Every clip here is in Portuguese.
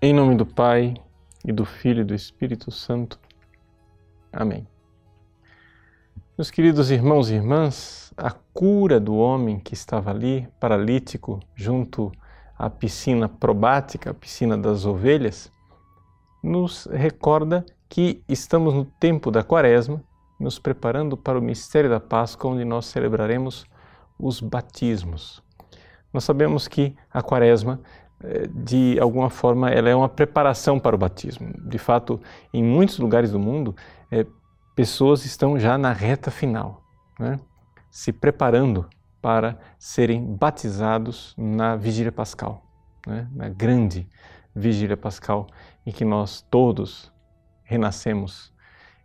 Em nome do Pai, e do Filho e do Espírito Santo. Amém. Meus queridos irmãos e irmãs, a cura do homem que estava ali, paralítico, junto à piscina probática, a piscina das ovelhas, nos recorda que estamos no tempo da Quaresma, nos preparando para o mistério da Páscoa, onde nós celebraremos os batismos. Nós sabemos que a Quaresma de alguma forma, ela é uma preparação para o batismo. De fato, em muitos lugares do mundo, é, pessoas estão já na reta final, né? se preparando para serem batizados na Vigília Pascal, né? na grande Vigília Pascal, em que nós todos renascemos.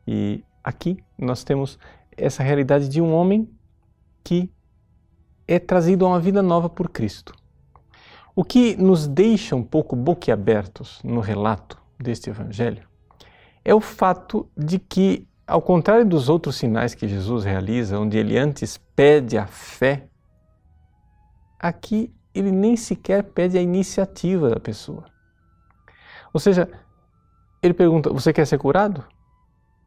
E aqui nós temos essa realidade de um homem que é trazido a uma vida nova por Cristo. O que nos deixa um pouco boquiabertos no relato deste Evangelho é o fato de que, ao contrário dos outros sinais que Jesus realiza, onde ele antes pede a fé, aqui ele nem sequer pede a iniciativa da pessoa. Ou seja, ele pergunta: Você quer ser curado?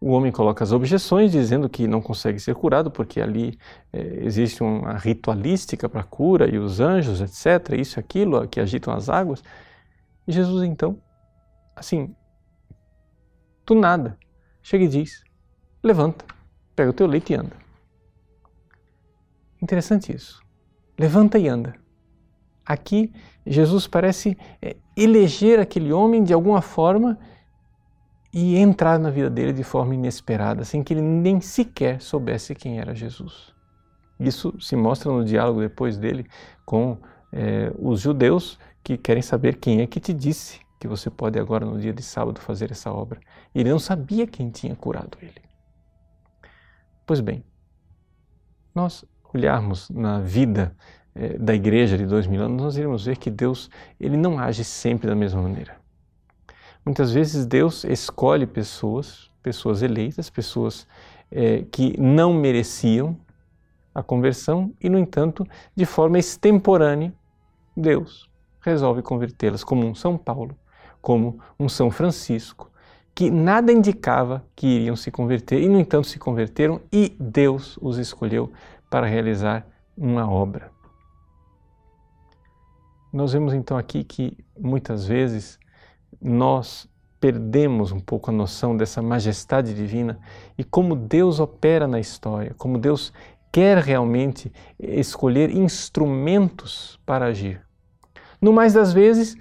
O homem coloca as objeções, dizendo que não consegue ser curado porque ali é, existe uma ritualística para a cura e os anjos, etc., isso aquilo, que agitam as águas. E Jesus, então, assim, do nada, chega e diz: levanta, pega o teu leite e anda. Interessante isso. Levanta e anda. Aqui, Jesus parece é, eleger aquele homem de alguma forma e entrar na vida dele de forma inesperada, sem que ele nem sequer soubesse quem era Jesus. Isso se mostra no diálogo depois dele com é, os judeus que querem saber quem é que te disse que você pode agora no dia de sábado fazer essa obra. Ele não sabia quem tinha curado ele. Pois bem, nós olharmos na vida é, da igreja de dois mil anos, nós iremos ver que Deus ele não age sempre da mesma maneira. Muitas vezes Deus escolhe pessoas, pessoas eleitas, pessoas é, que não mereciam a conversão e, no entanto, de forma extemporânea, Deus resolve convertê-las, como um São Paulo, como um São Francisco, que nada indicava que iriam se converter e, no entanto, se converteram e Deus os escolheu para realizar uma obra. Nós vemos então aqui que muitas vezes nós perdemos um pouco a noção dessa majestade divina e como Deus opera na história, como Deus quer realmente escolher instrumentos para agir. No mais das vezes,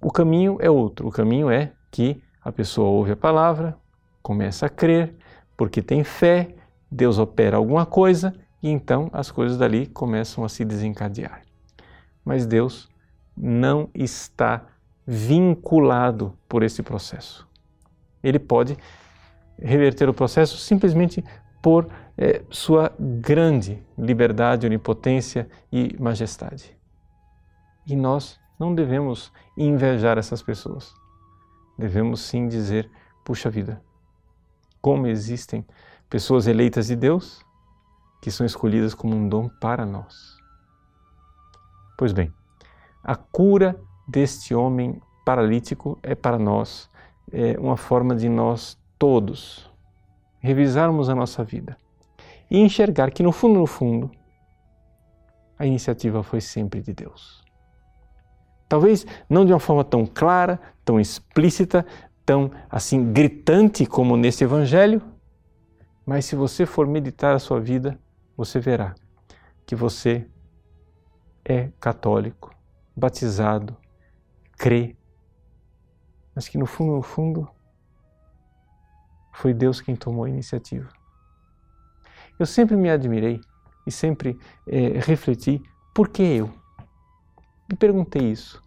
o caminho é outro. O caminho é que a pessoa ouve a palavra, começa a crer, porque tem fé, Deus opera alguma coisa e então as coisas dali começam a se desencadear. Mas Deus não está vinculado por esse processo. Ele pode reverter o processo simplesmente por é, sua grande liberdade, onipotência e majestade. E nós não devemos invejar essas pessoas. Devemos sim dizer: puxa vida, como existem pessoas eleitas de Deus que são escolhidas como um dom para nós. Pois bem, a cura deste homem paralítico é para nós é uma forma de nós todos revisarmos a nossa vida e enxergar que no fundo, no fundo, a iniciativa foi sempre de Deus. Talvez não de uma forma tão clara, tão explícita, tão assim gritante como nesse evangelho, mas se você for meditar a sua vida, você verá que você é católico, batizado, crê, mas que no fundo, no fundo, foi Deus quem tomou a iniciativa. Eu sempre me admirei e sempre é, refleti por que eu? Me perguntei isso.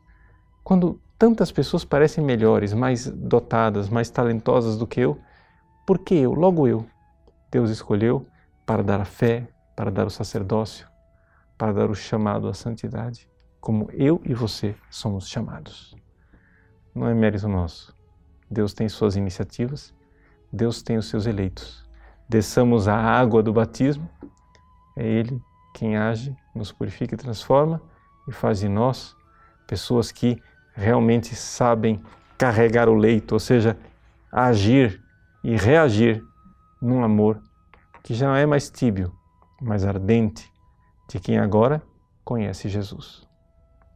Quando tantas pessoas parecem melhores, mais dotadas, mais talentosas do que eu, por que eu, logo eu? Deus escolheu para dar a fé, para dar o sacerdócio, para dar o chamado à santidade como eu e você somos chamados. Não é mérito nosso. Deus tem suas iniciativas, Deus tem os seus eleitos. Desçamos a água do batismo, é Ele quem age, nos purifica e transforma e faz de nós pessoas que realmente sabem carregar o leito, ou seja, agir e reagir num amor que já não é mais tíbio, mas ardente, de quem agora conhece Jesus.